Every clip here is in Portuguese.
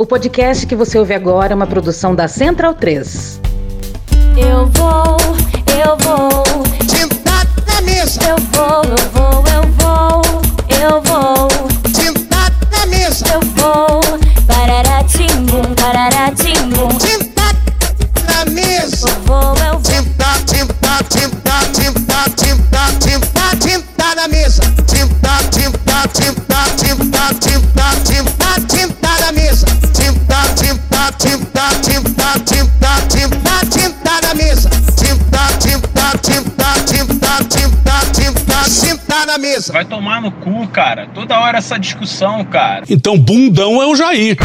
O podcast que você ouve agora é uma produção da Central 3. Eu vou, eu vou. Sentar na mesa, Eu vou, eu vou, na mesa. Vai tomar no cu, cara. Toda hora essa discussão, cara. Então, bundão é o Jair.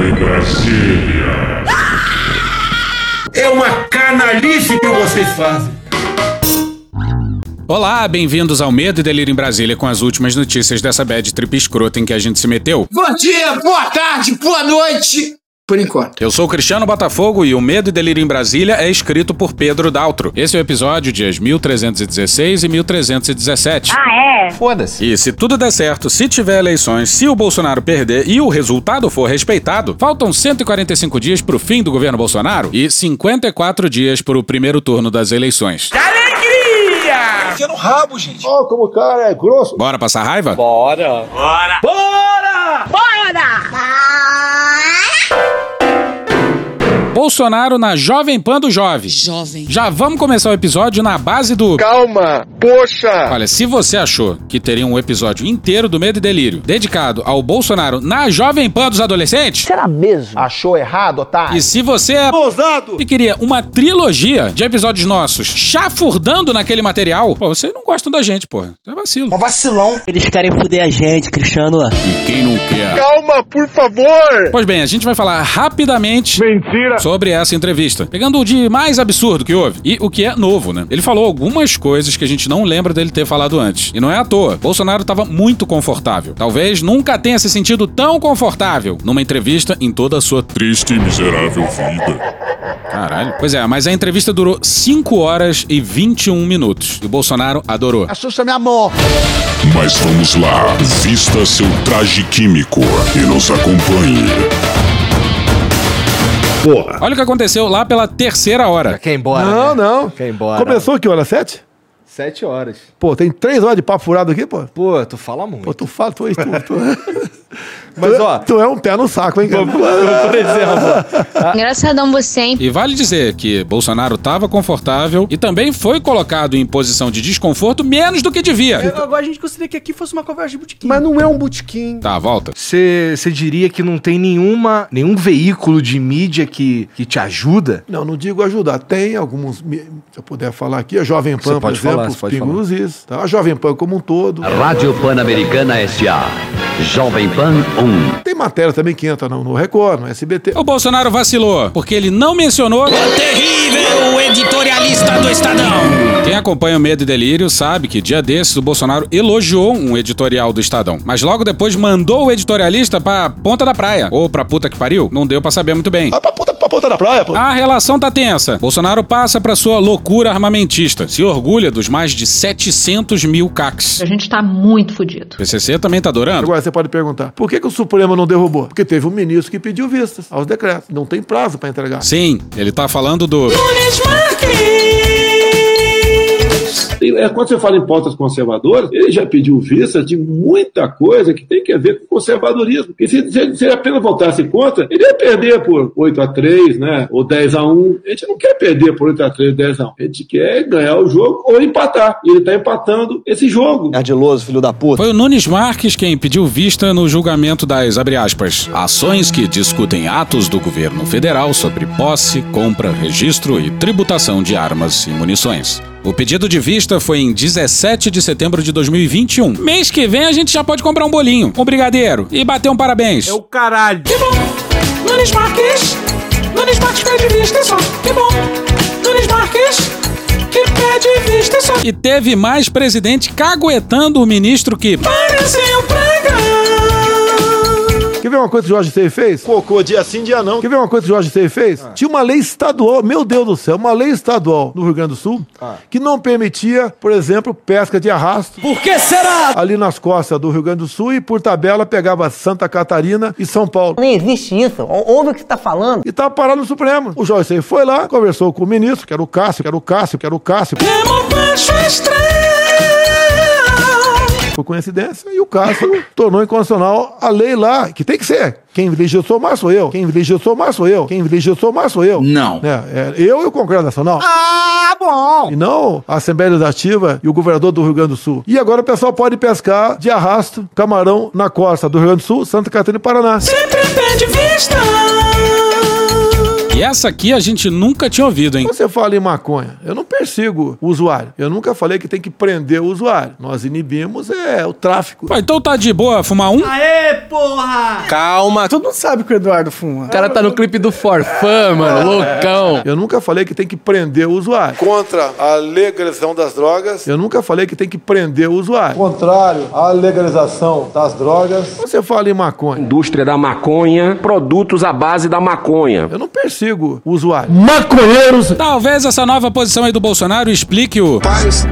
em Brasília. É uma canalice que vocês fazem. Olá, bem-vindos ao Medo e Delírio em Brasília com as últimas notícias dessa bad trip escrota em que a gente se meteu. Bom dia, boa tarde, boa noite. Por enquanto. Eu sou o Cristiano Botafogo e o Medo e Delírio em Brasília é escrito por Pedro Daltro. Esse é o episódio dias 1316 e 1317. E se tudo der certo, se tiver eleições, se o Bolsonaro perder e o resultado for respeitado, faltam 145 dias pro fim do governo Bolsonaro e 54 dias pro primeiro turno das eleições. Ó, como o cara é grosso. Bora passar raiva? Bolsonaro na Jovem Pan do Jovem. Jovem. Já vamos começar o episódio na base do. Calma, poxa. Olha, se você achou que teria um episódio inteiro do Medo e Delírio dedicado ao Bolsonaro na Jovem Pan dos adolescentes, Será mesmo? Achou errado, otário? e se você é Ousado. e queria uma trilogia de episódios nossos chafurdando naquele material, pô, vocês não gostam da gente, porra. É vacilo. Um vacilão. Eles querem fuder a gente, Cristiano. E quem não quer? Calma, por favor. Pois bem, a gente vai falar rapidamente Mentira. Sobre essa entrevista, pegando o de mais absurdo que houve e o que é novo, né? Ele falou algumas coisas que a gente não lembra dele ter falado antes. E não é à toa. Bolsonaro estava muito confortável. Talvez nunca tenha se sentido tão confortável numa entrevista em toda a sua Triste e miserável vida. Caralho. Pois é, mas a entrevista durou 5 horas e 21 minutos. E o Bolsonaro adorou. Assusta minha amor. Mas vamos lá, vista seu traje químico e nos acompanhe. Porra. Olha o que aconteceu lá pela terceira hora. Quer ir embora? Não, né? não. Quer ir embora? Começou que hora? Sete? Sete horas. Pô, tem três horas de papo furado aqui, pô. Pô, tu fala muito. Pô, tu fala, tu, tu, tu, Mas, tu- ó- Tu é um pé no saco, hein, cara? Por exemplo, Engraçadão você, hein? E vale dizer que Bolsonaro estava confortável e também foi colocado em posição de desconforto menos do que devia. Agora a gente gostaria que aqui fosse uma conversa de botequim. Mas não é um botequim. Tá, volta. Você diria que não tem nenhuma, nenhum veículo de mídia que, que te ajuda? Não, não digo ajudar. Tem alguns, se eu puder falar aqui, a Jovem Pan, Você por pode exemplo, falar, pode Pingos falar. nos Is, tá? A Jovem Pan como um todo. Rádio Pan-Americana S.A. Jovem Pan 1. Tem matéria também que entra no, no Record, no SBT. O Bolsonaro vacilou, porque ele não mencionou o terrível editorialista do Estadão. Quem acompanha o Medo e Delírio sabe que dia desses o Bolsonaro elogiou um editorial do Estadão, mas logo depois mandou o editorialista pra ponta da praia, ou pra puta que pariu, não deu pra saber muito bem. Vai pra puta, pra ponta da praia, pô. A relação tá tensa. Bolsonaro passa pra sua loucura armamentista, se orgulha dos mais de 700 mil CACs. A gente tá muito fudido. O PCC também tá adorando? Agora você pode perguntar, por que, que o Supremo não derrubou? Porque teve um ministro que pediu vistas aos decretos. Não tem prazo pra entregar. Sim, ele tá falando do. É, quando você fala em pautas conservadoras, ele já pediu vista de muita coisa que tem que ver com conservadorismo. E se, se, se ele apenas votasse contra, ele ia perder por 8 a 3 né? Ou 10 a 1 A gente não quer perder por 8 a 3 10 a 1 A gente quer ganhar o jogo ou empatar. E ele está empatando esse jogo. Ardiloso, filho da puta. Foi o Nunes Marques quem pediu vista no julgamento das, abre aspas, ações que discutem atos do governo federal sobre posse, compra, registro e tributação de armas e munições. O pedido de vista foi em 17 de setembro de 2021. Mês que vem a gente já pode comprar um bolinho, um brigadeiro e bater um parabéns. É o caralho. Nunes Marques. Nunes Marques pede vista só. Que bom. Nunes Marques. Que pede vista só. E teve mais presidente caguetando o ministro que Pareceu. Que Quer ver uma coisa que o Jorge Sei fez? Cocô dia sim, dia não. Quer ver uma coisa que o Jorge Sei fez? Tinha uma lei estadual, meu Deus do céu, uma lei estadual no Rio Grande do Sul que não permitia, por exemplo, pesca de arrasto. Por que será? Ali nas costas do Rio Grande do Sul e por tabela pegava Santa Catarina e São Paulo. Nem existe isso. Ouve o que você tá falando. E tava parado no Supremo. O Jorge Sei foi lá, conversou com o ministro, que era o Cássio, que era o Cássio, que era o Cássio. Por coincidência, e o Cássio tornou inconstitucional a lei lá, que tem que ser. Quem legislou mais sou eu. Quem legislou mais sou eu. Quem legislou mais sou eu. Não. É, é, eu e o Congresso Nacional. Ah, bom. E não a Assembleia Legislativa e o governador do Rio Grande do Sul. E agora o pessoal pode pescar de arrasto camarão na costa do Rio Grande do Sul, Santa Catarina e Paraná. Sempre perde vista. E essa aqui a gente nunca tinha ouvido, hein? Você fala em maconha, eu não persigo o usuário. Eu nunca falei que tem que prender o usuário. Nós inibimos é o tráfico. Pô, então tá de boa fumar um? Aê, porra! Calma, todo mundo sabe que o Eduardo fuma. O cara tá no clipe do Forfã, mano, loucão. Eu nunca falei que tem que prender o usuário. Contra a legalização das drogas, eu nunca falei que tem que prender o usuário. Contrário à legalização das drogas. Você fala em maconha, Indústria da maconha, produtos à base da maconha. eu não persigo o usuário. Maconheiros. Talvez essa nova posição aí do Bolsonaro explique o. Paz.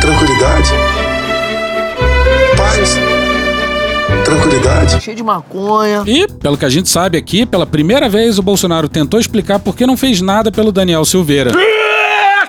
Tranquilidade. Paz. Tranquilidade. Cheio de maconha. E, pelo que a gente sabe aqui, pela primeira vez o Bolsonaro tentou explicar por que não fez nada pelo Daniel Silveira.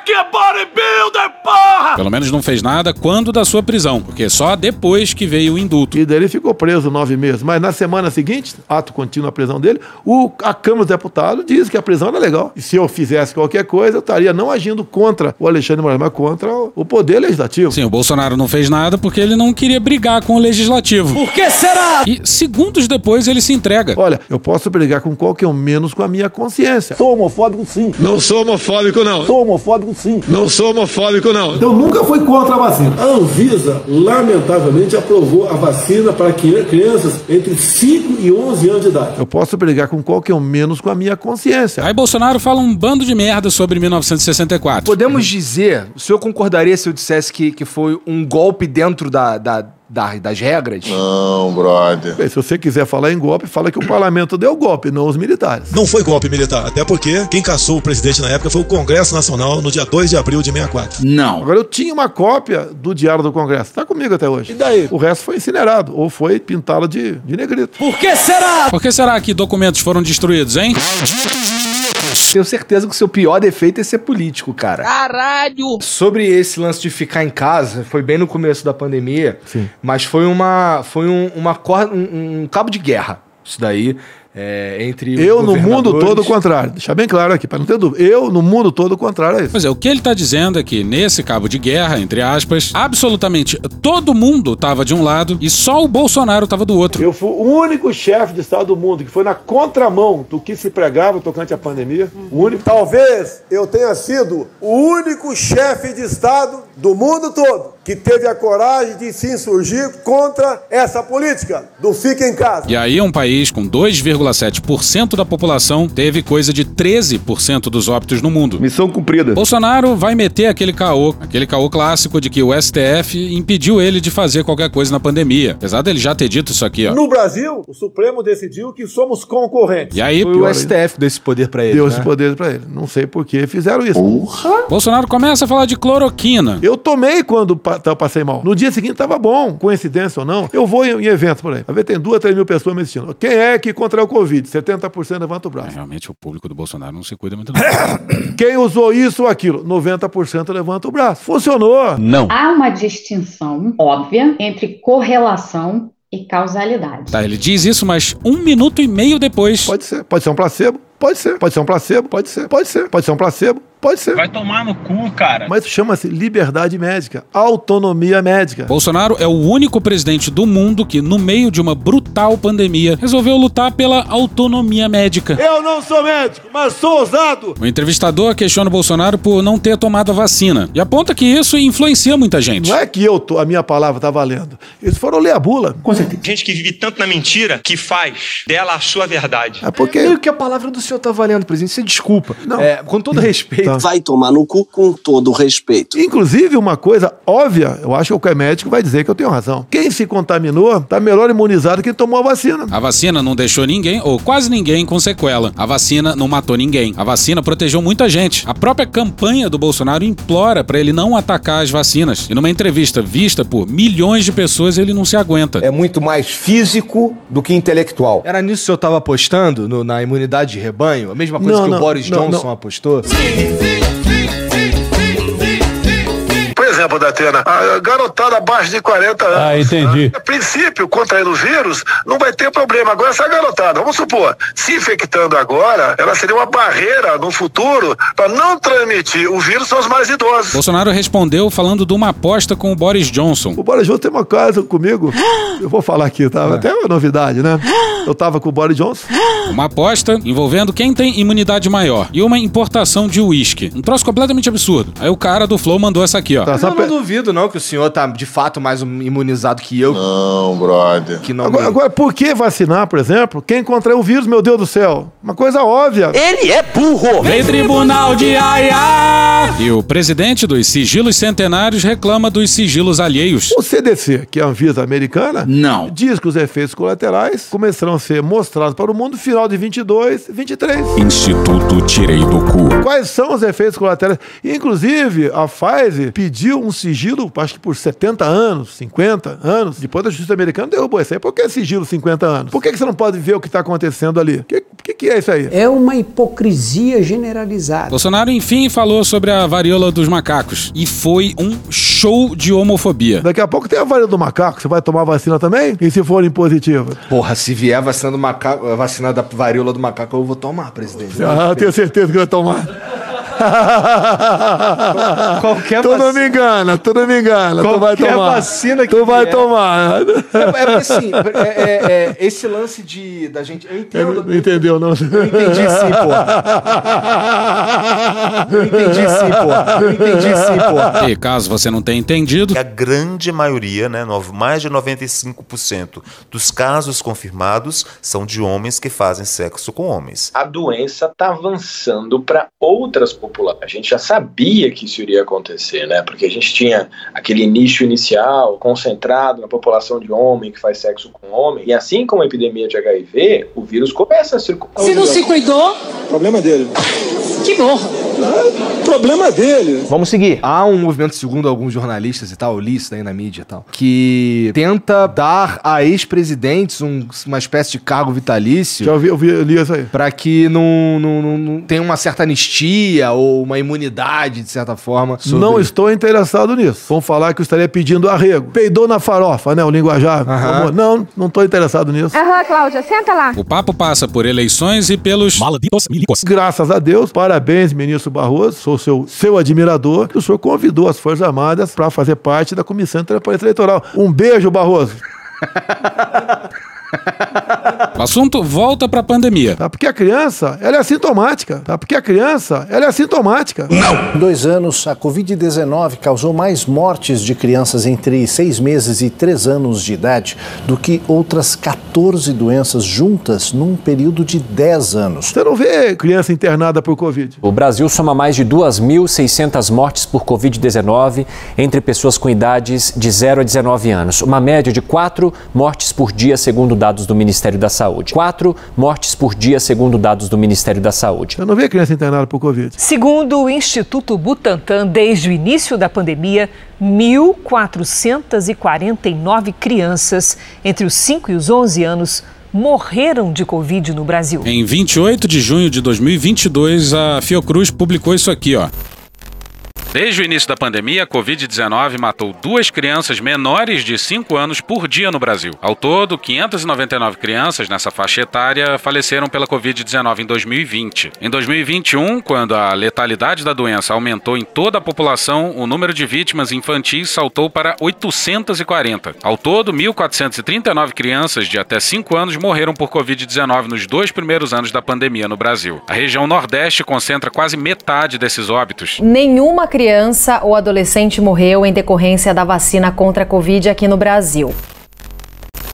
Que bodybuilder, porra! Pelo menos não fez nada quando da sua prisão, porque só depois que veio o indulto. E daí ele ficou preso nove meses. Mas na semana seguinte, ato contínuo a prisão dele, o, a Câmara dos Deputados diz que a prisão era legal. E se eu fizesse qualquer coisa, eu estaria não agindo contra o Alexandre Moraes, mas contra o, o Poder Legislativo. Sim, o Bolsonaro não fez nada porque ele não queria brigar com o legislativo. Por que será? E segundos depois ele se entrega. Olha, eu posso brigar com qualquer um, menos com a minha consciência. Sou homofóbico sim. Não sou homofóbico, não. Sou homofóbico sim. Não sou homofóbico, não. Então nunca fui contra a vacina. A Anvisa, lamentavelmente, aprovou a vacina para crianças entre 5 e 11 anos de idade. Eu posso brigar com qualquer um, menos com a minha consciência. Aí Bolsonaro fala um bando de merda sobre 1964. Podemos dizer, o senhor concordaria se eu dissesse que, que foi um golpe dentro da, da, da- das regras? Não, brother. Bem, se você quiser falar em golpe, fala que o parlamento deu golpe, não os militares. Não foi golpe militar, até porque quem caçou o presidente na época foi o Congresso Nacional no dia 2 de abril de 64. Não. Agora eu tinha uma cópia do Diário do Congresso. Tá comigo até hoje. E daí? O resto foi incinerado ou foi pintado de, de negrito. Por que será? Por que será que documentos foram destruídos, hein? Tenho certeza que o seu pior defeito é ser político, cara. Caralho! Sobre esse lance de ficar em casa, foi bem no começo da pandemia, Sim. mas foi uma foi um, uma corda, um, um cabo de guerra. Isso daí é, entre Eu, no mundo todo, o contrário. Deixar bem claro aqui, para não ter dúvida. Eu, no mundo todo, o contrário é isso. Pois é, o que ele tá dizendo é que nesse cabo de guerra, entre aspas, absolutamente todo mundo tava de um lado e só o Bolsonaro tava do outro. Eu fui o único chefe de Estado do mundo que foi na contramão do que se pregava tocante à pandemia. O único. Talvez eu tenha sido o único chefe de Estado do mundo todo que teve a coragem de se insurgir contra essa política do fica em casa. E aí um país com 2,7% da população teve coisa de 13% dos óbitos no mundo. Missão cumprida. Bolsonaro vai meter aquele caô, aquele caô clássico de que o STF impediu ele de fazer qualquer coisa na pandemia. Apesar dele já ter dito isso aqui, ó. No Brasil, o Supremo decidiu que somos concorrentes. E aí, Foi o ainda. STF deu esse poder pra ele. Deu né? esse poder pra ele. Não sei por que fizeram isso. Bolsonaro começa a falar de cloroquina. Eu tomei quando tá- passei mal. No dia seguinte tava bom, coincidência ou não. Eu vou em, em eventos por aí. Vai ver, tem duas, três mil pessoas me assistindo. Quem é que contraiu o Covid? 70% levanta o braço. Realmente o público do Bolsonaro não se cuida muito não. Quem usou isso ou aquilo? 90% levanta o braço. Funcionou. Não. Há uma distinção óbvia entre correlação e causalidade. Tá, ele diz isso, mas um minuto e meio depois. Pode ser. Pode ser um placebo. Pode ser. Pode ser um placebo. Pode ser. Pode ser. Pode ser um placebo. Pode ser. Vai tomar no cu, cara. Mas chama-se liberdade médica, autonomia médica. Bolsonaro é o único presidente do mundo que, no meio de uma brutal pandemia, resolveu lutar pela autonomia médica. Eu não sou médico, mas sou ousado. O entrevistador questiona o Bolsonaro por não ter tomado a vacina e aponta que isso influencia muita gente. Não é que eu tô, a minha palavra tá valendo. Eles foram ler a bula. Com certeza. Gente que vive tanto na mentira que faz dela a sua verdade. É porque. Meio que a palavra do senhor tá valendo, presidente. Você desculpa. Não. É, com todo respeito Tá. Vai tomar no cu com todo o respeito. Inclusive, uma coisa óbvia, eu acho que o médico vai dizer que eu tenho razão. Quem se contaminou tá melhor imunizado que quem tomou a vacina. A vacina não deixou ninguém, ou quase ninguém, com sequela. A vacina não matou ninguém. A vacina protegeu muita gente. A própria campanha do Bolsonaro implora para ele não atacar as vacinas. E numa entrevista vista por milhões de pessoas, ele não se aguenta. É muito mais físico do que intelectual. Era nisso que eu tava apostando, no- na imunidade de rebanho? A mesma coisa Não, que não, o Boris não, Johnson não. apostou? Por exemplo, Datena, a garotada abaixo de 40 anos. Ah, entendi. A princípio, contraindo o vírus, não vai ter problema. Agora, essa garotada, vamos supor, se infectando agora, ela seria uma barreira no futuro para não transmitir o vírus aos mais idosos. Bolsonaro respondeu falando de uma aposta com o Boris Johnson. O Boris Johnson tem uma casa comigo. Eu vou falar aqui, tá? Até uma novidade, né? Eu tava com o Boris Johnson. Uma aposta envolvendo quem tem imunidade maior e uma importação de uísque. Um troço completamente absurdo. Aí o cara do Flow mandou essa aqui, ó. Eu não duvido, não, que o senhor tá de fato mais imunizado que eu. Não, brother. Que não agora, me- agora, por que vacinar, por exemplo, quem contraiu o vírus, meu Deus do céu? Uma coisa óbvia. Ele é burro! Vem tribunal de Aia! E o presidente dos sigilos centenários reclama dos sigilos alheios. O CDC, que é a Anvisa americana, não. diz que os efeitos colaterais começarão a ser mostrados para o mundo no final de 22, 23. Instituto Tirei do Cu. Quais são os efeitos colaterais? Inclusive, a Pfizer pediu um sigilo, acho que por 70 anos, 50 anos. Depois a justiça americana derrubou isso aí. Por que sigilo 50 anos? Por que, que você não pode ver o que está acontecendo ali? O que, que, que é isso aí? É uma hipocrisia generalizada. Bolsonaro, enfim, falou sobre a varíola dos macacos. E foi um show de homofobia. Daqui a pouco tem a varíola do macaco. Você vai tomar vacina também? E se for impositiva? Porra, se vier vacina, do macaco, a vacina da varíola do macaco, eu vou tomar, presidente. Ah, tenho certeza que vai tomar. Qualquer tu não me engana, tu não me engana. Tu vai Qualquer tomar. vacina que Tu vai vier. tomar. É, é porque assim, é, é- é, esse lance de da gente. Eu entendo. Não entendeu, não? Eu entendi sim, pô. Eu entendi sim, pô. Eu entendi sim, pô. E caso você não tenha entendido, A grande maioria, né, mais de 95% dos casos confirmados são de homens que fazem sexo com homens. a doença está avançando para outras populações. A gente já sabia que isso iria acontecer, né? Porque a gente tinha aquele nicho inicial concentrado na população de homem que faz sexo com homem. E assim como a epidemia de HIV, o vírus começa a circular. Se não se cuidou, Problema dele. que morra. Problema dele. Vamos seguir. Há um movimento, segundo alguns jornalistas e tal, eu li isso daí na mídia e tal, que tenta dar a ex-presidentes um- uma espécie de cargo vitalício. Já ouvi, eu vi, eu li isso aí. Pra que não, não, não, não tenha uma certa anistia ou uma imunidade, de certa forma. sobre- Não estou interessado nisso. Vão falar que eu estaria pedindo arrego. Peidou na farofa, né? O linguajar. Não, não estou interessado nisso. Aham, Cláudia, senta lá. o papo passa por eleições e pelos malditos milicos. Graças a Deus, parabéns, ministro Barroso, sou seu, seu admirador. O senhor convidou as Forças Armadas para fazer parte da Comissão de Transparência Eleitoral. Um beijo, Barroso. O assunto volta pra pandemia. Tá? Porque a criança, ela é assintomática. Tá? Porque a criança, ela é assintomática. Em dois anos, a Covid-19 causou mais mortes de crianças entre seis meses e três anos de idade do que outras 14 doenças juntas num período de 10 anos. Você não vê criança internada por Covid. O Brasil soma mais de 2.600 mortes por Covid-19 entre pessoas com idades de 0 a 19 anos. Uma média de 4 mortes por dia, segundo dados do Ministério da Saúde. 4 mortes por dia, segundo dados do Ministério da Saúde. Você não vê criança internada por Covid. Segundo o Instituto Butantan, desde o início da pandemia, 1.449 crianças entre os 5 e os 11 anos morreram de Covid no Brasil. Em 28 de junho de 2022, a Fiocruz publicou isso aqui, ó. Desde o início da pandemia, a Covid-19 matou duas crianças menores de 5 anos por dia no Brasil. Ao todo, 599 crianças nessa faixa etária faleceram pela Covid-19 em 2020. Em 2021, quando a letalidade da doença aumentou em toda a população, o número de vítimas infantis saltou para 840. Ao todo, 1.439 crianças de até 5 anos morreram por Covid-19 nos dois primeiros anos da pandemia no Brasil. A região Nordeste concentra quase metade desses óbitos. Nenhuma criança ou adolescente morreu em decorrência da vacina contra a Covid aqui no Brasil.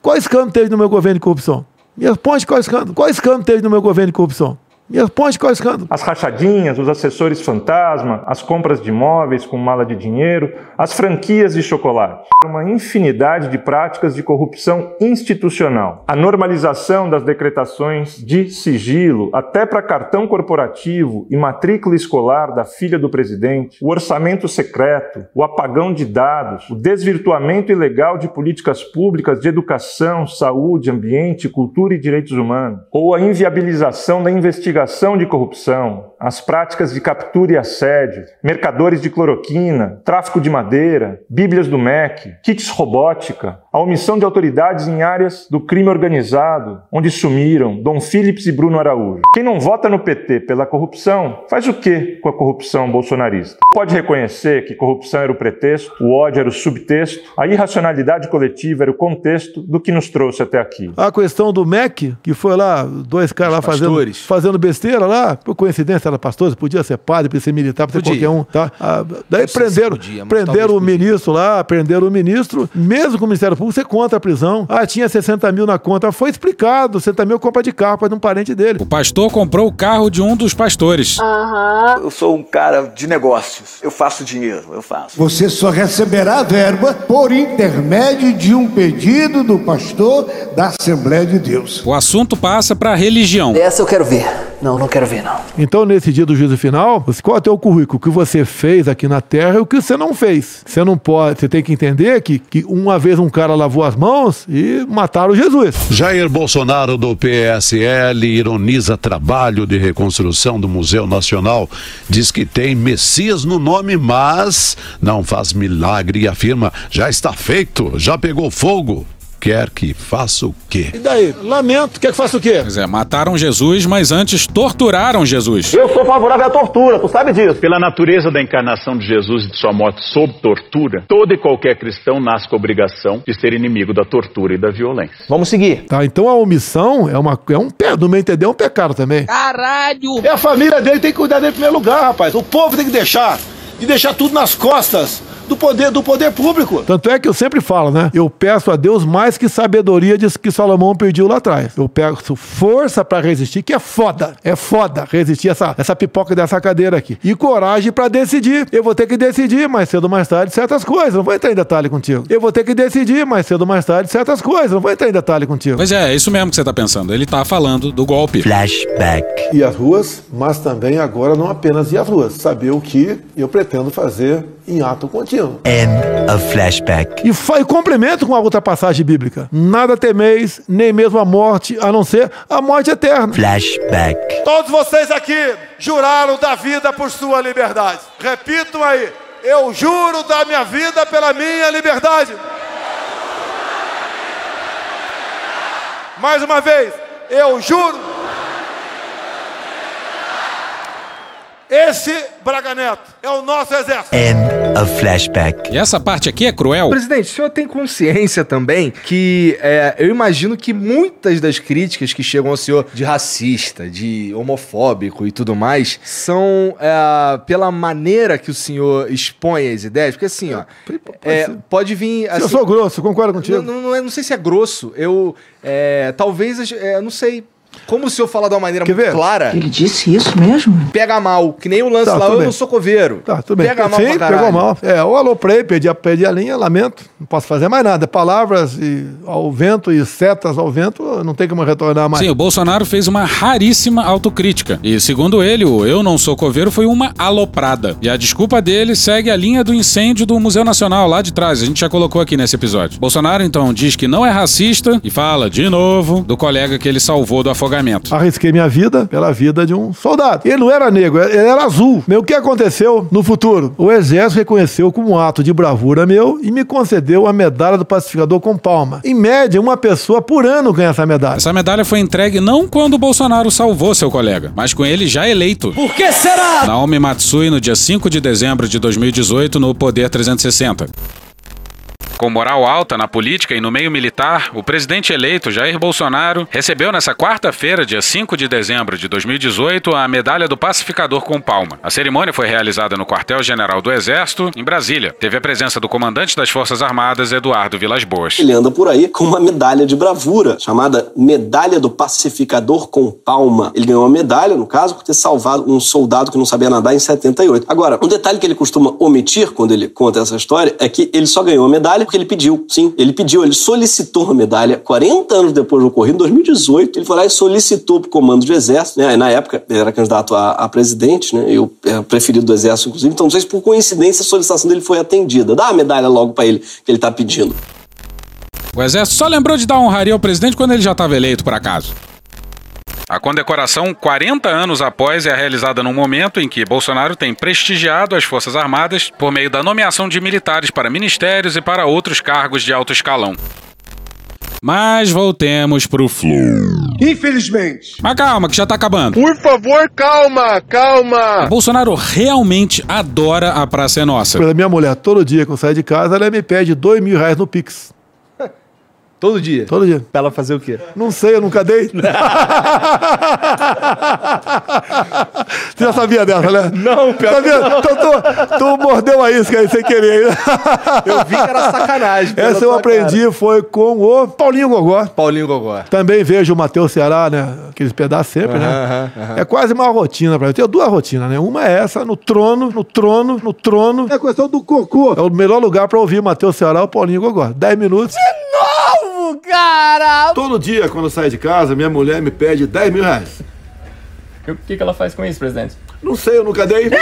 Qual escândalo teve no meu governo de corrupção? Me responde qual escândalo. Qual escândalo teve no meu governo de corrupção? Me responde qual é o escândalo. As rachadinhas, os assessores fantasma, as compras de imóveis com mala de dinheiro, as franquias de chocolate. Uma infinidade de práticas de corrupção institucional. A normalização das decretações de sigilo, até para cartão corporativo e matrícula escolar da filha do presidente, o orçamento secreto, o apagão de dados, o desvirtuamento ilegal de políticas públicas de educação, saúde, ambiente, cultura e direitos humanos, ou a inviabilização da investigação investigação de corrupção, as práticas de captura e assédio, mercadores de cloroquina, tráfico de madeira, bíblias do MEC, kits robótica, a omissão de autoridades em áreas do crime organizado, onde sumiram Dom Phillips e Bruno Araújo. Quem não vota no PT pela corrupção, faz o que com a corrupção bolsonarista? Pode reconhecer que corrupção era o pretexto, o ódio era o subtexto, a irracionalidade coletiva era o contexto do que nos trouxe até aqui. A questão do MEC, que foi lá, dois caras lá fazendo, fazendo besteira lá, por coincidência era pastor, podia ser padre, podia ser militar, podia ser qualquer um. Tá? Ah, daí prenderam, podia, prenderam o ministro lá, prenderam o ministro, mesmo com o Ministério Público, você conta a prisão. Ah, tinha 60 mil na conta. Foi explicado, 60 mil compra de carro para um parente dele. O pastor comprou o carro de um dos pastores. Aham. Eu sou um cara de negócios. Eu faço dinheiro, eu faço. Você só receberá a verba por intermédio de um pedido do pastor da Assembleia de Deus. O assunto passa para religião. Essa eu quero ver. Não, não quero ver, não. Então, nesse dia do juízo final, qual é o teu currículo? O que você fez aqui na terra e o que você não fez. Você não pode, você tem que entender que, que uma vez um cara lavou as mãos e mataram Jesus. Jair Bolsonaro do PSL ironiza trabalho de reconstrução do Museu Nacional. Diz que tem Messias no nome, mas não faz milagre e afirma: já está feito, já pegou fogo quer que faça o quê? E daí? Lamento, quer que faça o quê? Pois é, mataram Jesus, mas antes torturaram Jesus. Eu sou favorável à tortura, tu sabe disso. Pela natureza da encarnação de Jesus e de sua morte sob tortura, todo e qualquer cristão nasce com a obrigação de ser inimigo da tortura e da violência. Vamos seguir. Tá, então a omissão é, uma, é um pé, no meu entender, é um pecado também. Caralho! É a família dele, tem que cuidar dele em primeiro lugar, rapaz. O povo tem que deixar, de deixar tudo nas costas do poder do poder público. Tanto é que eu sempre falo, né? Eu peço a Deus mais que sabedoria disso que Salomão pediu lá atrás. Eu peço força para resistir, que é foda. É foda resistir essa, essa pipoca dessa cadeira aqui. E coragem para decidir. Eu vou ter que decidir mais cedo ou mais tarde certas coisas. Não vou entrar em detalhe contigo. Eu vou ter que decidir mais cedo ou mais tarde certas coisas. Não vou entrar em detalhe contigo. Pois é, é isso mesmo que você tá pensando. Ele tá falando do golpe. Flashback. E as ruas, mas também agora não apenas e as ruas. Saber o que eu pretendo fazer em ato contínuo. End of flashback. E, e complemento com a outra passagem bíblica. Nada temeis, nem mesmo a morte, a não ser a morte eterna. Flashback. Todos vocês aqui juraram da vida por sua liberdade. Repitam aí. Eu juro da minha vida pela minha liberdade. Mais uma vez. Eu juro. Esse Braga Neto é o nosso exército. End of flashback. E essa parte aqui é cruel. Presidente, o senhor tem consciência também que é, eu imagino que muitas das críticas que chegam ao senhor de racista, de homofóbico e tudo mais, são é, pela maneira que o senhor expõe as ideias. Porque assim, ó, é, pode vir. Assim, eu sou grosso, concordo contigo. Não, não, não, é, não sei se é grosso. Eu. É, talvez. É, não sei como o senhor falar de uma maneira Quer muito ver? clara. Ele disse isso mesmo? Pega mal. Que nem o lance Tá, lá, tudo eu bem. não sou coveiro. Tá, tudo bem. Pega mal Sim, pra caralho. pegou mal. É, eu aloprei, perdi a, perdi a linha, lamento. Não posso fazer mais nada. Palavras e, ao vento e setas ao vento, não tem como retornar mais. Sim, o Bolsonaro fez uma raríssima autocrítica. E segundo ele, o Eu Não Sou Coveiro foi uma aloprada. E a desculpa dele segue a linha do incêndio do Museu Nacional lá de trás. A gente já colocou aqui nesse episódio. Bolsonaro então diz que não é racista e fala, de novo, do colega que ele salvou do afogamento. Arrisquei minha vida pela vida de um soldado. Ele não era negro, ele era azul. Meu, o que aconteceu no futuro? O exército reconheceu como um ato de bravura meu e me concedeu a medalha do pacificador com palma. Em média, uma pessoa por ano ganha essa medalha. Essa medalha foi entregue não quando o Bolsonaro salvou seu colega, mas com ele já eleito. Por que será? Naomi Matsui no dia 5 de dezembro de 2018 no Poder 360. Com moral alta na política e no meio militar, o presidente eleito Jair Bolsonaro recebeu nessa quarta-feira, dia 5 de dezembro de 2018, a medalha do pacificador com palma. A cerimônia foi realizada no quartel-general do Exército, em Brasília. Teve a presença do comandante das Forças Armadas, Eduardo Vilas Boas. Ele anda por aí com uma medalha de bravura, chamada Medalha do Pacificador com Palma. Ele ganhou uma medalha, no caso, por ter salvado um soldado que não sabia nadar em 78. Agora, um detalhe que ele costuma omitir quando ele conta essa história é que ele só ganhou a medalha porque ele pediu. Sim, ele pediu, ele solicitou a medalha 40 anos depois do ocorrido, em 2018. Ele foi lá e solicitou pro comando de exército, né? Na época, ele era candidato a, a presidente, né? Eu era preferido do exército, inclusive. Então, não sei se por coincidência a solicitação dele foi atendida. Dá a medalha logo para ele, que ele tá pedindo. O Exército só lembrou de dar honraria ao presidente quando ele já estava eleito, por acaso. A condecoração, 40 anos após, é realizada num momento em que Bolsonaro tem prestigiado as Forças Armadas por meio da nomeação de militares para ministérios e para outros cargos de alto escalão. Mas voltemos pro Flu. Infelizmente. Mas calma, que já tá acabando. Por favor, calma, calma. Bolsonaro realmente adora a Praça é Nossa. Pela minha mulher, todo dia que eu saio de casa, ela me pede dois mil reais no Pix. Todo dia? Todo dia. Pra ela fazer o quê? Não sei, eu nunca dei. Você já sabia dessa, né? Não, pior sabia? que não. Então tu, tu mordeu a isca aí sem querer. Eu vi que era sacanagem. Essa eu aprendi, cara. foi com o Paulinho Gogó. Paulinho Gogó. Também vejo o Matheus Ceará, né? Aqueles pedaços sempre, né? É quase uma rotina pra mim. Eu tenho duas rotinas, né? Uma é essa, no trono, no trono, no trono. É questão do cocô. É o melhor lugar pra ouvir Matheus Ceará ou Paulinho Gogó. Dez minutos. Novo, cara! Todo dia, quando eu saio de casa, minha mulher me pede 10 mil reais. O que, que ela faz com isso, presidente? Não sei, eu nunca dei.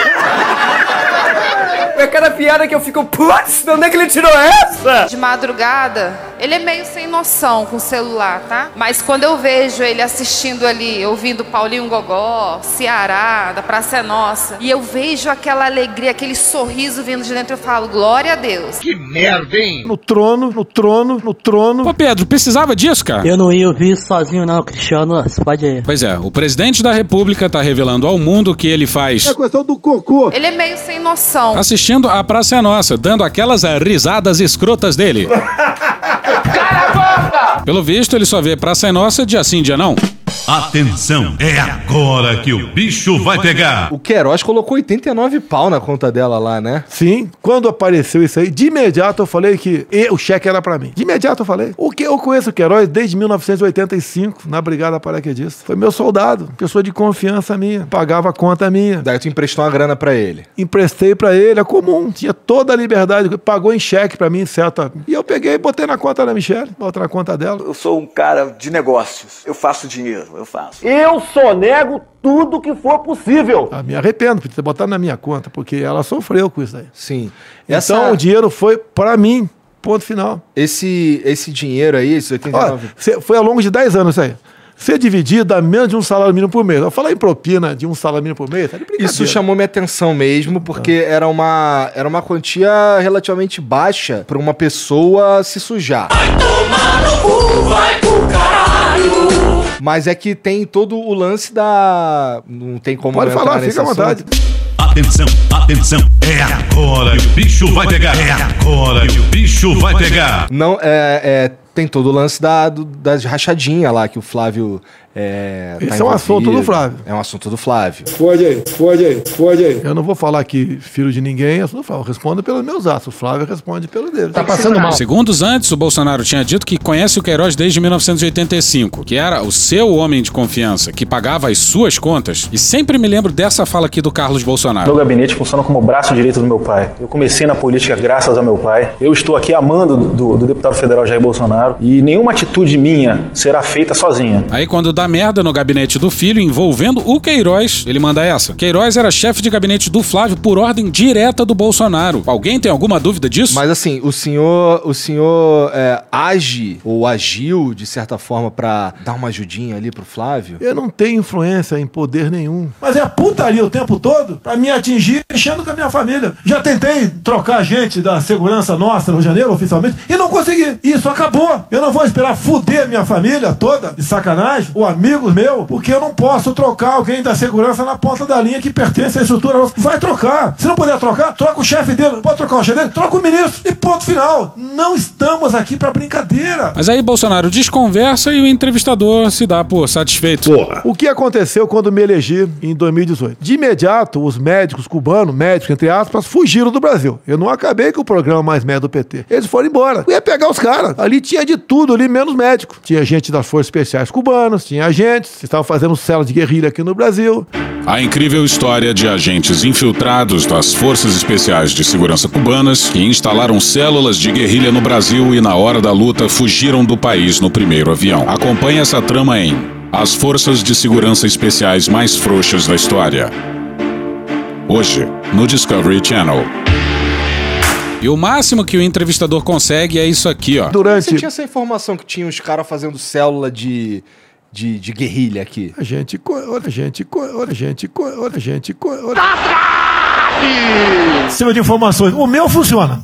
É cada piada que eu fico, putz, de onde é que ele tirou essa? De madrugada, ele é meio sem noção com o celular, tá? Mas quando eu vejo ele assistindo ali, ouvindo Paulinho Gogó, Ceará, da Praça é Nossa, e eu vejo aquela alegria, aquele sorriso vindo de dentro, eu falo, glória a Deus. Que merda, hein? No trono, no trono, no trono. Ô Pedro, precisava disso, cara? Eu não ia ouvir isso sozinho, não, Cristiano. Você pode ir. Pois é, o presidente da República tá revelando ao mundo que ele faz É questão do cocô. Ele é meio sem noção. assistindo a Praça é Nossa, dando aquelas risadas escrotas dele. Pelo visto, ele só vê Praça é Nossa dia sim, dia não. Atenção, é agora que o bicho vai pegar. O Queiroz colocou 89 pau na conta dela lá, né? Sim, quando apareceu isso aí, de imediato eu falei que e- o cheque era pra mim. De imediato eu falei. O que eu conheço o Queiroz desde 1985, na Brigada Paraquedista. Foi meu soldado, pessoa de confiança minha, pagava a conta minha. Daí tu emprestou uma grana pra ele. Emprestei pra ele, é comum, tinha toda a liberdade, pagou em cheque pra mim, certo? E eu peguei e botei na conta da Michelle, botei na conta dela. Eu sou um cara de negócios. Eu faço dinheiro, eu faço. Eu sonego tudo que for possível. Ah, me arrependo por ter botado na minha conta, porque ela sofreu com isso aí. Sim. Então Essa- o dinheiro foi pra mim, ponto final. Esse, esse dinheiro aí, esses 89 Olha, foi ao longo de 10 anos isso aí. Ser dividido dá menos de um salário mínimo por mês. Eu falar em propina de um salário mínimo por mês, tá. Isso chamou minha atenção mesmo, porque era, uma, era uma quantia relativamente baixa pra uma pessoa se sujar. Mas é que tem todo o lance da. Não tem como Pode falar, fica à vontade. Atenção, atenção, é agora que o bicho vai pegar. É agora que o bicho vai pegar. Não, é, é, tem todo o lance da, do, das rachadinhas lá que o Flávio. É, tá Esse é um assunto do Flávio. É um assunto do Flávio. Fode aí, fode aí, fode aí. Eu não vou falar aqui filho de ninguém, eu não falo, eu respondo pelos meus atos. O Flávio responde pelo dele. Tá Segundos antes, o Bolsonaro tinha dito que conhece o Queiroz desde 1985, que era o seu homem de confiança, que pagava as suas contas. E sempre me lembro dessa fala aqui do Carlos Bolsonaro. Meu gabinete funciona como o braço direito do meu pai. Eu comecei na política graças ao meu pai. Eu estou aqui amando do, do deputado federal Jair Bolsonaro e nenhuma atitude minha será feita sozinha. Aí quando dá merda no gabinete do filho envolvendo o Queiroz, ele manda essa. Queiroz era chefe de gabinete do Flávio por ordem direta do Bolsonaro. Alguém tem alguma dúvida disso? Mas assim, o senhor, o senhor é, age ou agiu de certa forma pra dar uma ajudinha ali pro Flávio? Eu não tenho influência em poder nenhum. Mas é putaria o tempo todo pra me atingir mexendo com a minha família. Já tentei trocar gente da segurança nossa no Rio de Janeiro, oficialmente, e não consegui. Isso acabou. Eu não vou esperar fuder minha família toda, de sacanagem, ou amigos meu, porque eu não posso trocar alguém da segurança na ponta da linha que pertence à estrutura. Vai trocar. Se não puder trocar, troca o chefe dele. Não pode trocar o chefe dele? Troca o ministro. E ponto final. Não estamos aqui pra brincadeira. Mas aí Bolsonaro desconversa e o entrevistador se dá por satisfeito. O que aconteceu quando me elegi em 2018? De imediato, os médicos cubanos, médicos entre aspas, fugiram do Brasil. Eu não acabei com o programa Mais Médio do PT. Eles foram embora. Eu ia pegar os caras. Ali tinha de tudo, ali menos médico. Tinha gente das Forças Especiais cubanas, tinha agentes que estavam fazendo cela de guerrilha aqui no Brasil. A incrível história de agentes infiltrados das Forças Especiais de Segurança Cubanas que instalaram células de guerrilha no Brasil e, na hora da luta, fugiram do país no primeiro avião. Acompanhe essa trama em As Forças de Segurança Especiais Mais Frouxas da História. Hoje, no Discovery Channel. E o máximo que o entrevistador consegue é isso aqui, ó. Você tinha essa informação que tinha os caras fazendo célula de, de, de guerrilha aqui? A gente, a gente, a gente, a gente. Sistema de informações. O meu funciona.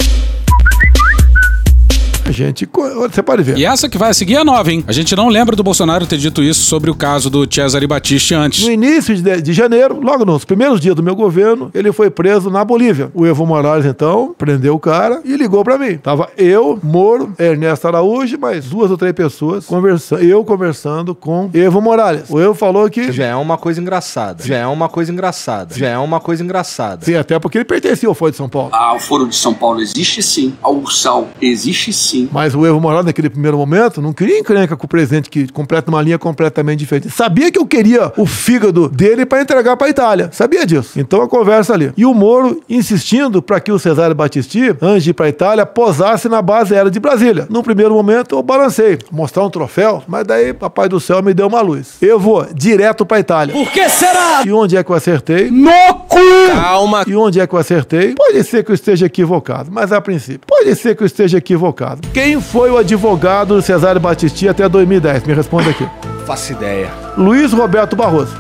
A gente, você pode ver. E essa que vai seguir é nova, hein? A gente não lembra do Bolsonaro ter dito isso sobre o caso do Cesare Battisti antes. No início de, de janeiro, logo nos primeiros dias do meu governo, ele foi preso na Bolívia. O Evo Morales, então, prendeu o cara e ligou pra mim. Tava eu, Moro, Ernesto Araújo, mais duas ou três pessoas, conversando, eu conversando com Evo Morales. O Evo falou que... Já é uma coisa engraçada. Já é uma coisa engraçada. Já é uma coisa engraçada. Sim, até porque ele pertencia ao Foro de São Paulo. Ah, o Foro de São Paulo existe sim. A Ursal existe sim. Mas o Evo Morales, naquele primeiro momento, não queria encrenca com o presidente que completa uma linha completamente diferente. Sabia que eu queria o fígado dele para entregar para Itália. Sabia disso. Então a conversa ali. E o Moro insistindo para que o Cesare Battisti, antes de ir para Itália, posasse na base aérea de Brasília. No primeiro momento eu balancei, mostrar um troféu, mas daí papai do céu me deu uma luz. Eu vou direto para Itália. Por que será? E onde é que eu acertei? No cu! Calma. E onde é que eu acertei? Pode ser que eu esteja equivocado, mas a princípio. Pode ser que eu esteja equivocado. Quem foi o advogado do Cesare Battisti até 2010? Me responda aqui. Faço ideia. Luiz Roberto Barroso.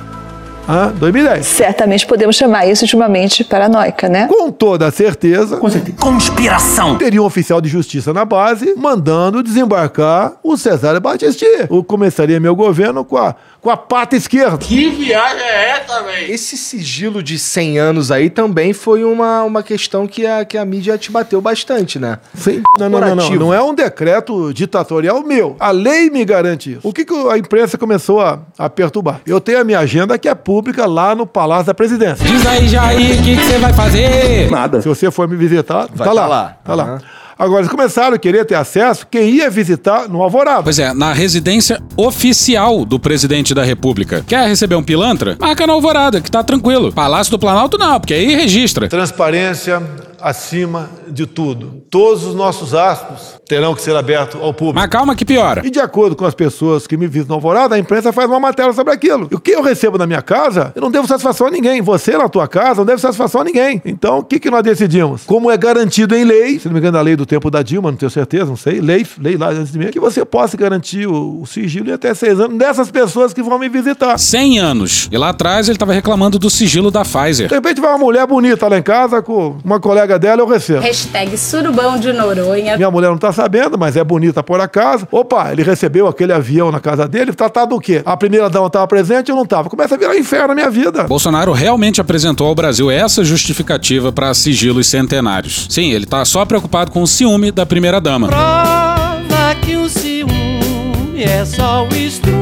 Hã? 2010. Certamente podemos chamar isso de uma mente paranoica, né? Com toda certeza. Conspiração. Teria um oficial de justiça na base mandando desembarcar o Cesare Battisti. Eu começaria meu governo com a, com a pata esquerda. Que viagem é essa, velho? Esse sigilo de 100 anos aí também foi uma, uma questão que a, que a mídia te bateu bastante, né? Sim. Não, não, não, não. Não é um decreto ditatorial meu. A lei me garante isso. O que, que a imprensa começou a, a perturbar? Eu tenho a minha agenda que é pública lá no Palácio da Presidência. Diz aí, Jair, o que você vai fazer? Nada. Se você for me visitar, Vai tá lá. tá lá. Tá lá. Agora, eles começaram a querer ter acesso quem ia visitar no Alvorada. Pois é, na residência oficial do presidente da República. Quer receber um pilantra? Marca na Alvorada, que tá tranquilo. Palácio do Planalto não, porque aí registra. Transparência acima de tudo. Todos os nossos astos terão que ser abertos ao público. Mas calma que piora. E de acordo com as pessoas que me visitam no Alvorada, a imprensa faz uma matéria sobre aquilo. E o que eu recebo na minha casa, eu não devo satisfação a ninguém. Você na tua casa não deve satisfação a ninguém. Então, o que, que nós decidimos? Como é garantido em lei, se não me engano, a lei do tempo da Dilma, não tenho certeza, não sei, lei, lei lá antes de mim, que você possa garantir o, o sigilo em até seis anos dessas pessoas que vão me visitar. 100 anos. E lá atrás ele tava reclamando do sigilo da Pfizer. De repente vai uma mulher bonita lá em casa com uma colega dela, eu recebo. Hashtag surubão de Noronha. Minha mulher não tá sabendo, mas é bonita por acaso. Opa, ele recebeu aquele avião na casa dele, tratado do quê? A primeira dama tava presente, eu não tava. Começa a virar inferno na minha vida. Bolsonaro realmente apresentou ao Brasil essa justificativa para sigilos centenários. Sim, ele tá só preocupado com o ciúme da primeira dama. Prova que o ciúme é só o estrume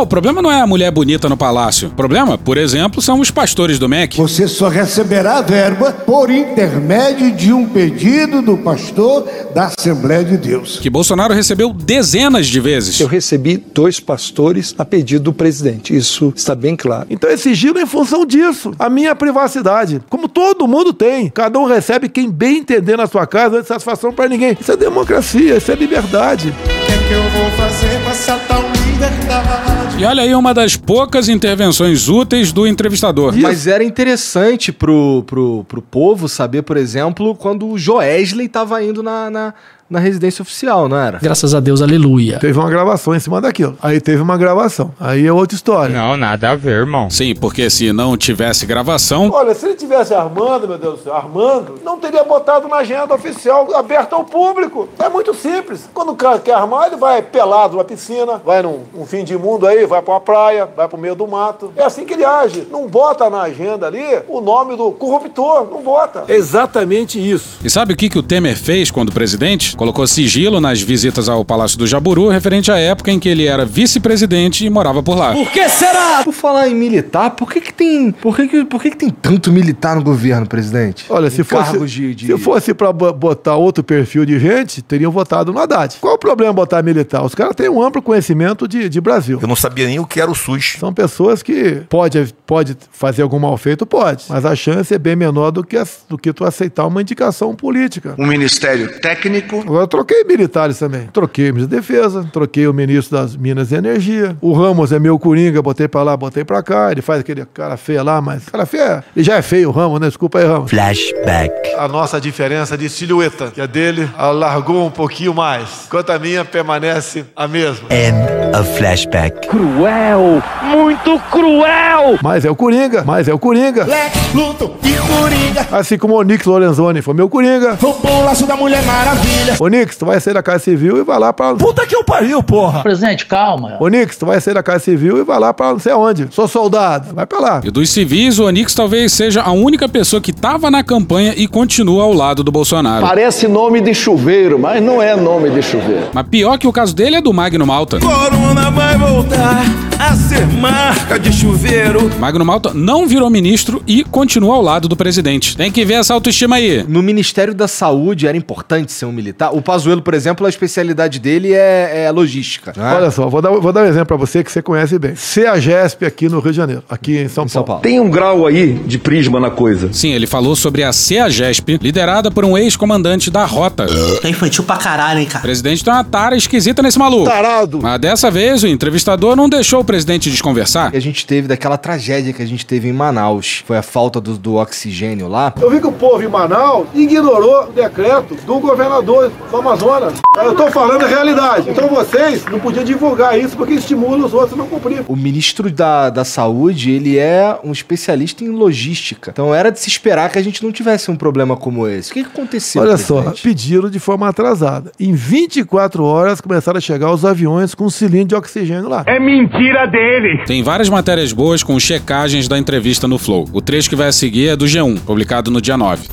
não, o problema não é a mulher bonita no palácio. O problema, por exemplo, são os pastores do MEC. Você só receberá verba por intermédio de um pedido do pastor da Assembleia de Deus. Que Bolsonaro recebeu dezenas de vezes. Eu recebi dois pastores a pedido do presidente. Isso está bem claro. Então esse giro é em função disso. A minha privacidade. Como todo mundo tem. Cada um recebe quem bem entender na sua casa, não é satisfação pra ninguém. Isso é democracia, isso é liberdade. O que é que eu vou fazer com essa tal liberdade? E olha aí uma das poucas intervenções úteis do entrevistador. Mas era interessante pro, pro, pro povo saber, por exemplo, quando o Joesley tava indo na, na, na residência oficial, não era? Graças a Deus, aleluia. Teve uma gravação em cima daquilo. Aí teve uma gravação. Aí é outra história. Não, nada a ver, irmão. Sim, porque se não tivesse gravação. Olha, se ele tivesse armando, meu Deus do céu, armando, não teria botado na agenda oficial aberta ao público. É muito simples. Quando o cara quer armar, ele vai pelado numa piscina, vai num um fim de mundo aí, vai pra uma praia, vai pro meio do mato. É assim que ele age. Não bota na agenda ali o nome do corruptor. Não bota. Exatamente isso. E sabe o que, que o Temer fez quando presidente? Colocou sigilo nas visitas ao Palácio do Jaburu, referente à época em que ele era vice-presidente e morava por lá. Por que será? Por falar em militar, por que que tem, por que que, por que que tem tanto militar no governo, presidente? Olha, se fosse, de, de- se fosse pra bo- botar outro perfil de gente, teriam votado no Haddad. Qual o problema botar militar? Os caras têm um amplo conhecimento de, de Brasil. Eu não sabia nem o que era o SUS. São pessoas que pode, pode fazer algum mal feito, pode. Mas a chance é bem menor do que, do que tu aceitar uma indicação política. Um ministério técnico. Agora eu troquei militares também. Troquei o ministro da Defesa, troquei o ministro das Minas e Energia. O Ramos é meu coringa, botei pra lá, botei pra cá. Ele faz aquele cara feio lá, mas cara feio é. Ele já é feio, o Ramos, né? Desculpa aí, Ramos. Flashback. A nossa diferença de silhueta, que a dele alargou um pouquinho mais, enquanto a minha permanece a mesma. End of flashback. Cruel! Muito cruel! Mas é o Coringa, mas é o Coringa. Lex Luthor e Coringa. Assim como o Onix Lorenzoni foi meu Coringa. Roubou o laço da Mulher Maravilha. Onix, tu vai sair da Casa Civil e vai lá pra. Puta que eu pariu, porra. Presidente, calma. Onix, tu vai sair da Casa Civil e vai lá pra não sei aonde. Sou soldado. Vai pra lá. E dos civis, o Onix talvez seja a única pessoa que estava na campanha e continua ao lado do Bolsonaro. Parece nome de chuveiro, mas não é nome de chuveiro. Mas pior que o caso dele é do Magno Malta. Corona vai voltar a ser marca de chuveiro. Magno Malta não virou ministro e continua ao lado do presidente. Tem que ver essa autoestima aí. No Ministério da Saúde era importante ser um militar. O Pazuello, por exemplo, a especialidade dele é, é logística. né? Olha só, vou dar, vou dar um exemplo pra você que você conhece bem. CEAGESP aqui no Rio de Janeiro, aqui em São, Paulo. Tem um grau aí de prisma na coisa. Sim, ele falou sobre a CEAGESP, liderada por um ex-comandante da Rota. Tá infantil pra caralho, hein, cara. O presidente tem uma tara esquisita nesse maluco. Tarado. Mas dessa vez o entrevistador não deixou o presidente desconversar. A gente teve daquela tragédia que a gente teve em Manaus. Foi a falta do, do oxigênio lá. Eu vi que o povo em Manaus ignorou o decreto do governador do Amazonas. Eu tô falando a realidade. Então vocês não podiam divulgar isso porque estimula os outros a não cumprir. O ministro da, da Saúde, ele é um especialista em logística. Então era de se esperar que a gente não tivesse um problema como esse. O que, que aconteceu? Olha só, presidente? pediram de forma atrasada. Em 24 horas começaram a chegar os aviões com cilindro de oxigênio lá. É mentira dele. Tem várias matérias boas com checagens da entrevista no Flow. O trecho que vai a seguir é do G1, publicado no dia 9.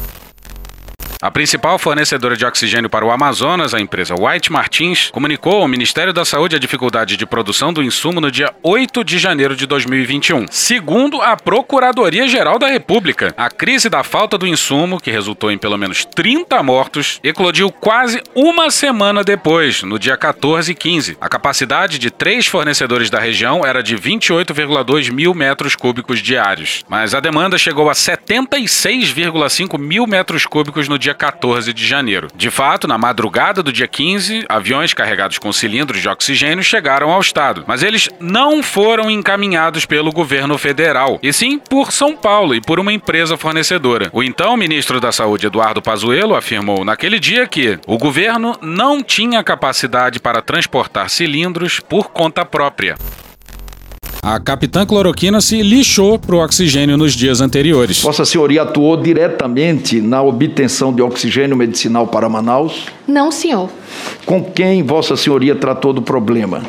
A principal fornecedora de oxigênio para o Amazonas, a empresa White Martins, comunicou ao Ministério da Saúde a dificuldade de produção do insumo no dia 8 de janeiro de 2021. Segundo a Procuradoria-Geral da República, a crise da falta do insumo, que resultou em pelo menos 30 mortos, eclodiu quase uma semana depois, no dia 14 e 15. A capacidade de três fornecedores da região era de 28,2 mil metros cúbicos diários, mas a demanda chegou a 76,5 mil metros cúbicos no dia 14 de janeiro. De fato, na madrugada do dia 15, aviões carregados com cilindros de oxigênio chegaram ao estado, mas eles não foram encaminhados pelo governo federal, e sim por São Paulo e por uma empresa fornecedora. O então ministro da Saúde, Eduardo Pazuello, afirmou naquele dia que o governo não tinha capacidade para transportar cilindros por conta própria. A capitã cloroquina se lixou pro oxigênio nos dias anteriores. Vossa Senhoria atuou diretamente na obtenção de oxigênio medicinal para Manaus? Não, senhor. Com quem Vossa Senhoria tratou do problema?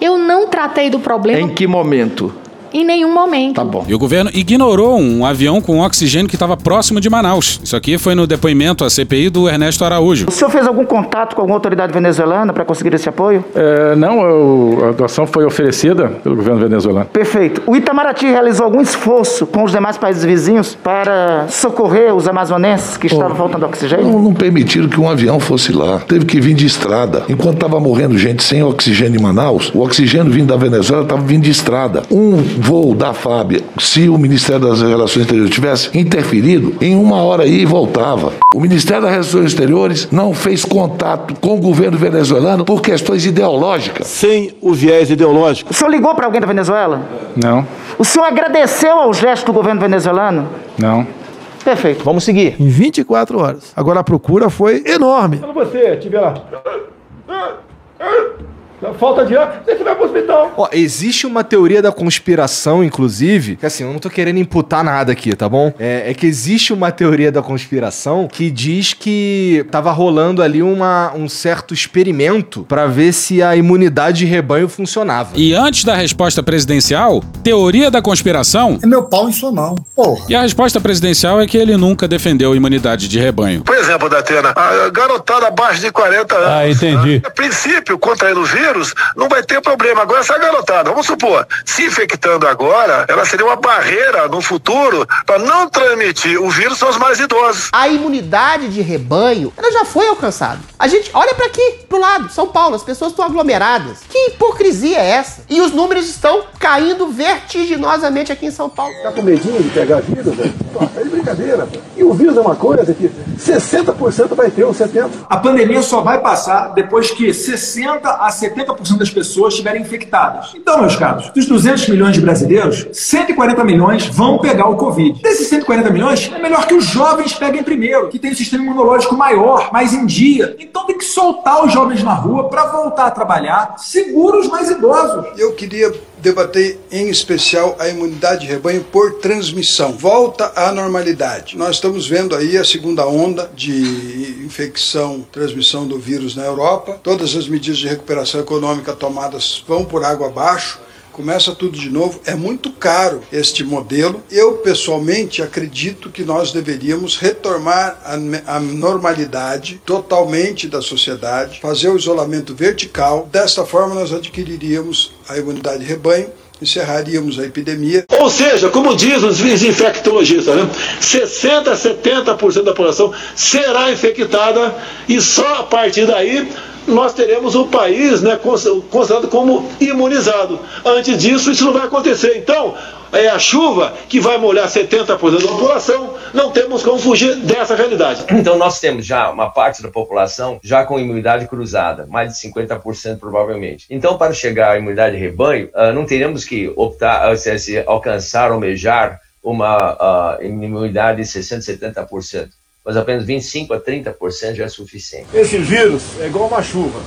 Eu não tratei do problema Em que momento? Em nenhum momento. Tá bom. E o governo ignorou um avião com oxigênio que estava próximo de Manaus. Isso aqui foi no depoimento à CPI do Ernesto Araújo. O senhor fez algum contato com alguma autoridade venezuelana para conseguir esse apoio? É, não, eu- a doação foi oferecida pelo governo venezuelano. Perfeito. O Itamaraty realizou algum esforço com os demais países vizinhos para socorrer os amazonenses que estavam faltando oxigênio? Não, não permitiram que um avião fosse lá. Teve que vir de estrada. Enquanto estava morrendo gente sem oxigênio em Manaus, o oxigênio vindo da Venezuela estava vindo de estrada. Um voo da FAB, se o Ministério das Relações Exteriores tivesse interferido, em uma hora aí voltava. O Ministério das Relações Exteriores não fez contato com o governo venezuelano por questões ideológicas. Sem o viés ideológico. O senhor ligou para alguém da Venezuela? Não, O senhor agradeceu ao gesto do governo venezuelano? não. Perfeito, vamos seguir. Em 24 horas. Agora a procura foi enorme. Quando você estiver lá. Falta de ar, você vai pro hospital. Ó, existe uma teoria da conspiração, inclusive, que assim, eu não tô querendo imputar nada aqui, tá bom? É, é que existe uma teoria da conspiração que diz que tava rolando ali uma, um certo experimento pra ver se a imunidade de rebanho funcionava. E antes da resposta presidencial, teoria da conspiração. É meu pau em sua mão. Porra. E a resposta presidencial é que ele nunca defendeu imunidade de rebanho. Por exemplo, Datena, a garotada abaixo de 40 anos. Ah, entendi. A princípio, contraindo o vírus, não vai ter problema. Agora, essa garotada, vamos supor, se infectando agora, ela seria uma barreira no futuro para não transmitir o vírus aos mais idosos. A imunidade de rebanho, ela já foi alcançada. A gente olha pra aqui, pro lado, São Paulo, as pessoas estão aglomeradas. Que hipocrisia é essa? E os números estão caindo vertiginosamente aqui em São Paulo. Tá com medinho de pegar vírus, velho? Pô, tá de brincadeira. pô. E o vírus é uma coisa que 60% vai ter, ou 70%. A pandemia só vai passar depois que 60 a 70% das pessoas estiverem infectadas. Então, meus caros, dos 200 milhões de brasileiros, 140 milhões vão pegar o Covid. Desses 140 milhões, é melhor que os jovens peguem primeiro, que tem um sistema imunológico maior, mais em dia. Então tem que soltar os jovens na rua para voltar a trabalhar, segura os mais idosos. Eu queria debater em especial a imunidade de rebanho por transmissão. Volta à normalidade. Nós estamos vendo aí a segunda onda de infecção, transmissão do vírus na Europa. Todas as medidas de recuperação econômica tomadas vão por água abaixo. Começa tudo de novo. É muito caro este modelo. Eu, pessoalmente, acredito que nós deveríamos retomar a, a normalidade totalmente da sociedade, fazer o isolamento vertical. Desta forma, nós adquiriríamos a imunidade de rebanho encerraríamos a epidemia. Ou seja, como diz os infectologistas, né? 60 a 70% da população será infectada e só a partir daí nós teremos o país né, considerado como imunizado. Antes disso, isso não vai acontecer. Então, é a chuva que vai molhar 70% da população, não temos como fugir dessa realidade. Então nós temos já uma parte da população já com imunidade cruzada, mais de 50% provavelmente. Então para chegar à imunidade de rebanho, uh, não teremos que optar, uh, se, alcançar, almejar uma uh, imunidade de 60%, 70%. Mas apenas 25% a 30% já é suficiente. Esse vírus é igual uma chuva.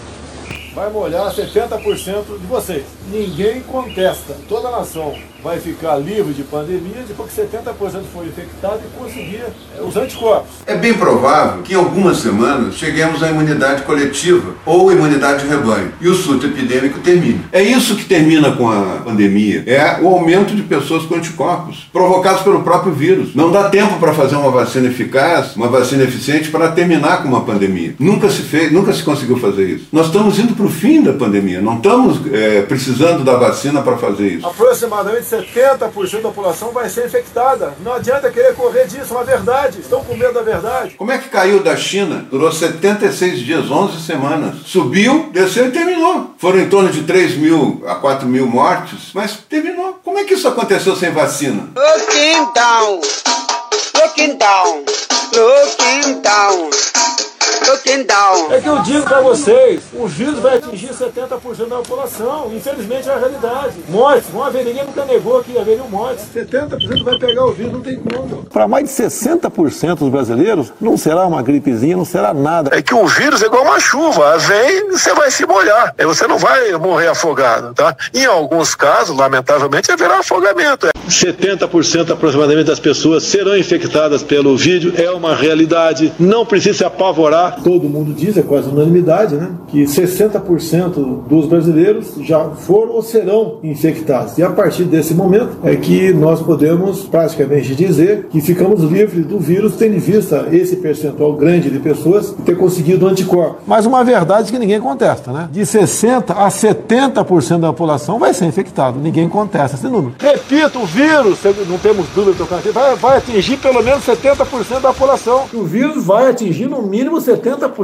Vai molhar 70% de vocês. Ninguém contesta. Toda a nação vai ficar livre de pandemia depois que 70% for infectado e conseguir os anticorpos. É bem provável que em algumas semanas cheguemos à imunidade coletiva ou imunidade de rebanho e o surto epidêmico termine. É isso que termina com a pandemia. É o aumento de pessoas com anticorpos provocados pelo próprio vírus. Não dá tempo para fazer uma vacina eficaz, uma vacina eficiente para terminar com uma pandemia. Nunca se fez, nunca se conseguiu fazer isso. Nós estamos indo para o fim da pandemia. Não estamos é, precisando da vacina para fazer isso. Aproximadamente 70% da população vai ser infectada. Não adianta querer correr disso, é uma verdade. Estão com medo da verdade. Como é que caiu da China? Durou 76 dias, 11 semanas. Subiu, desceu e terminou. Foram em torno de 3 mil a 4 mil mortes, mas terminou. Como é que isso aconteceu sem vacina? Looking down, looking down, looking down. Down. É que eu digo pra vocês, o vírus vai atingir 70% da população. Infelizmente é a realidade. Mortes, vão haver, ninguém nunca negou que haveriam mortes. 70% vai pegar o vírus, não tem como. Para mais de 60% dos brasileiros, não será uma gripezinha, não será nada. É que o vírus é igual uma chuva. Vem, você vai se molhar. Aí você não vai morrer afogado, tá? Em alguns casos, lamentavelmente, haverá afogamento. 70% aproximadamente das pessoas serão infectadas pelo vírus. É uma realidade. Não precisa se apavorar. Todo mundo diz, é quase unanimidade, né? Que 60% dos brasileiros já foram ou serão infectados. E a partir desse momento é que nós podemos praticamente dizer que ficamos livres do vírus, tendo em vista esse percentual grande de pessoas ter conseguido anticorpo. Mas uma verdade que ninguém contesta, né? De 60% a 70% da população vai ser infectado. Ninguém contesta esse número. Repito, o vírus, não temos dúvida aqui, vai, vai atingir pelo menos 70% da população. O vírus vai atingir no mínimo 70%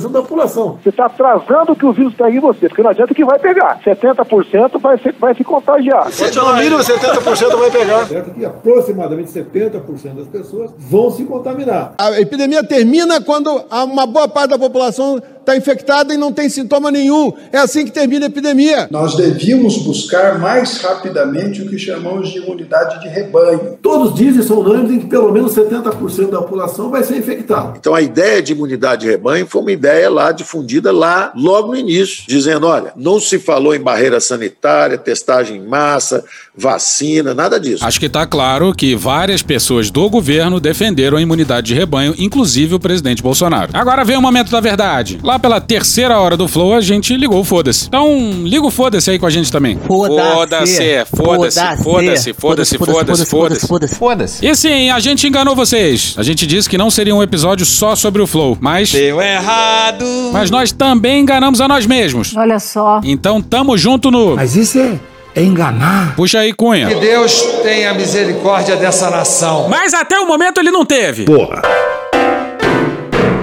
da população. Você está atrasando que o vírus pegue em você, porque não adianta que vai pegar. 70% vai se, vai se contagiar. No mínimo 70% vai pegar. Certo que aproximadamente 70% das pessoas vão se contaminar. A epidemia termina quando uma boa parte da população está infectada e não tem sintoma nenhum. É assim que termina a epidemia. Nós devíamos buscar mais rapidamente o que chamamos de imunidade de rebanho. Todos dizem, são unânimes, em que pelo menos 70% da população vai ser infectada. Então a ideia de imunidade de rebanho foi uma ideia lá difundida lá logo no início, dizendo, olha, não se falou em barreira sanitária, testagem em massa, vacina, nada disso. Acho que tá claro que várias pessoas do governo defenderam a imunidade de rebanho, inclusive o presidente Bolsonaro. Agora vem o momento da verdade. Lá pela terceira hora do Flow, a gente ligou o foda-se. Então, liga o foda-se aí com a gente também. Foda-se. Foda-se, foda-se, foda-se, foda-se, foda-se, foda-se. E sim, a gente enganou vocês. A gente disse que não seria um episódio só sobre o Flow, mas... Deu errado. Mas nós também enganamos a nós mesmos. Olha só. Então tamo junto no... Mas isso é, é enganar. Puxa aí, Cunha. Que Deus tenha misericórdia dessa nação. Mas até o momento ele não teve. Porra.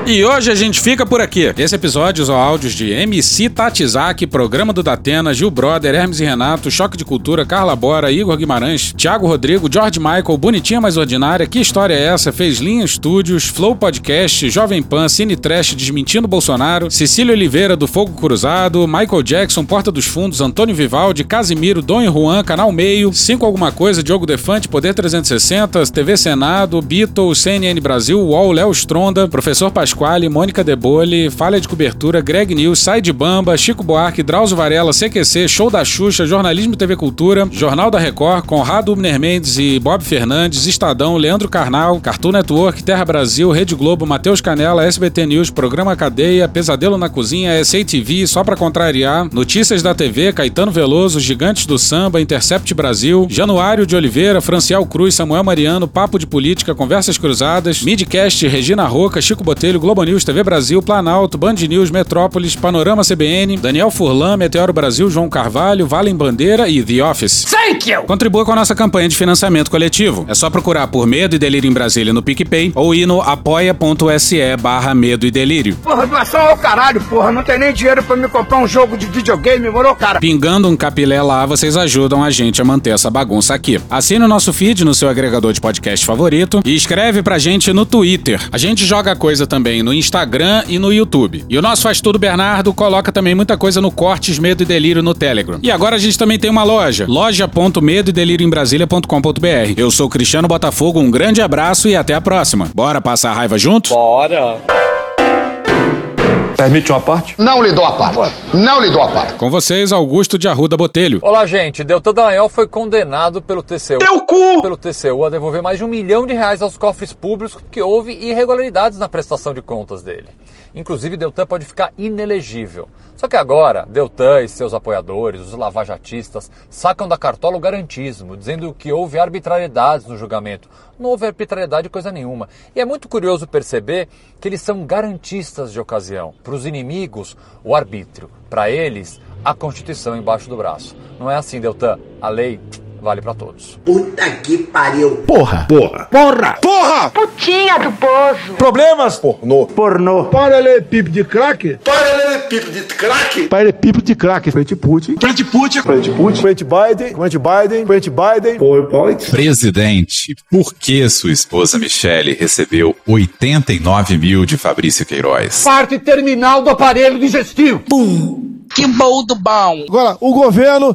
E hoje a gente fica por aqui. Esse episódio usou áudios de MC Tatizak, Programa do Datena, Gil Brother, Hermes e Renato, Choque de Cultura, Carla Bora, Igor Guimarães, Thiago Rodrigo, George Michael, Bonitinha Mais Ordinária, Que História é Essa? Fez Linha Studios, Flow Podcast, Jovem Pan, Cine Trash Desmentindo Bolsonaro, Cecília Oliveira do Fogo Cruzado, Michael Jackson, Porta dos Fundos, Antônio Vivaldi, Casimiro, Dom e Juan, Canal Meio, Cinco Alguma Coisa, Diogo Defante, Poder 360, TV Senado, Beatles, CNN Brasil, UOL, Léo Stronda, Professor Pascoal, Pasquale, Mônica Debole, Falha de Cobertura, Greg News, Sai de Bamba, Chico Buarque, Drauzio Varela, CQC, Show da Xuxa, Jornalismo TV Cultura, Jornal da Record, Conrado Ubner Mendes e Bob Fernandes, Estadão, Leandro Carnal, Cartoon Network, Terra Brasil, Rede Globo, Matheus Canela, SBT News, Programa Cadeia, Pesadelo na Cozinha, SA TV, Só Pra Contrariar, Notícias da TV, Caetano Veloso, Gigantes do Samba, Intercept Brasil, Januário de Oliveira, Franciel Cruz, Samuel Mariano, Papo de Política, Conversas Cruzadas, Midcast, Regina Roca, Chico Botelho, Globo News, TV Brasil, Planalto, Band News, Metrópolis, Panorama CBN, Daniel Furlan, Meteoro Brasil, João Carvalho, Valem Bandeira e The Office. Thank you! Contribua com a nossa campanha de financiamento coletivo. É só procurar por Medo e Delírio em Brasília no PicPay ou ir no apoia.se barra Medo e Delírio. Porra, doação ao caralho, porra. Não tem nem dinheiro pra me comprar um jogo de videogame, morou, cara? Pingando um capilé lá, vocês ajudam a gente a manter essa bagunça aqui. Assine o nosso feed no seu agregador de podcast favorito e escreve pra gente no Twitter. A gente joga coisa também no Instagram e no YouTube. E o nosso Faz Tudo Bernardo coloca também muita coisa no Cortes Medo e Delírio no Telegram. E agora a gente também tem uma loja, loja.medo e delírio em. Eu sou Cristiano Botafogo, um grande abraço e até a próxima. Bora passar a raiva junto? Bora! Permite uma parte? Não lhe dou a parte. Não lhe dou a parte. Com vocês, Augusto de Arruda Botelho. Olá, gente. Deltan Dallagnol foi condenado pelo TCU. Teu cu! Pelo TCU a devolver mais de um milhão de reais aos cofres públicos porque houve irregularidades na prestação de contas dele. Inclusive, Deltan pode ficar inelegível. Só que agora, Deltan e seus apoiadores, os lavajatistas, sacam da cartola o garantismo, dizendo que houve arbitrariedades no julgamento. Não houve arbitrariedade coisa nenhuma. E é muito curioso perceber que eles são garantistas de ocasião. Para os inimigos, o arbítrio. Para eles, a Constituição embaixo do braço. Não é assim, Deltan. A lei vale para todos. Puta que pariu. Porra. Porra. Porra! Porra! Putinha do poço. Problemas? Pornô. Pornô. Paralelepípedo de crack? Paralelepípedo de crack? Paralelepípedo de crack. Frente Putin. Frente Putin. Frente Putin. Frente Biden. Frente Biden. Frente Biden. PowerPoint. Presidente, por que sua esposa Michele recebeu 89 mil de Fabrício Queiroz? Parte terminal do aparelho digestivo. Que bom do bom. Agora, o governo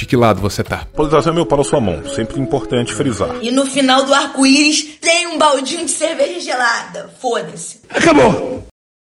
De que lado você tá? Polarização é meu para sua mão, sempre importante frisar. E no final do arco-íris tem um baldinho de cerveja gelada. Foda-se. Acabou.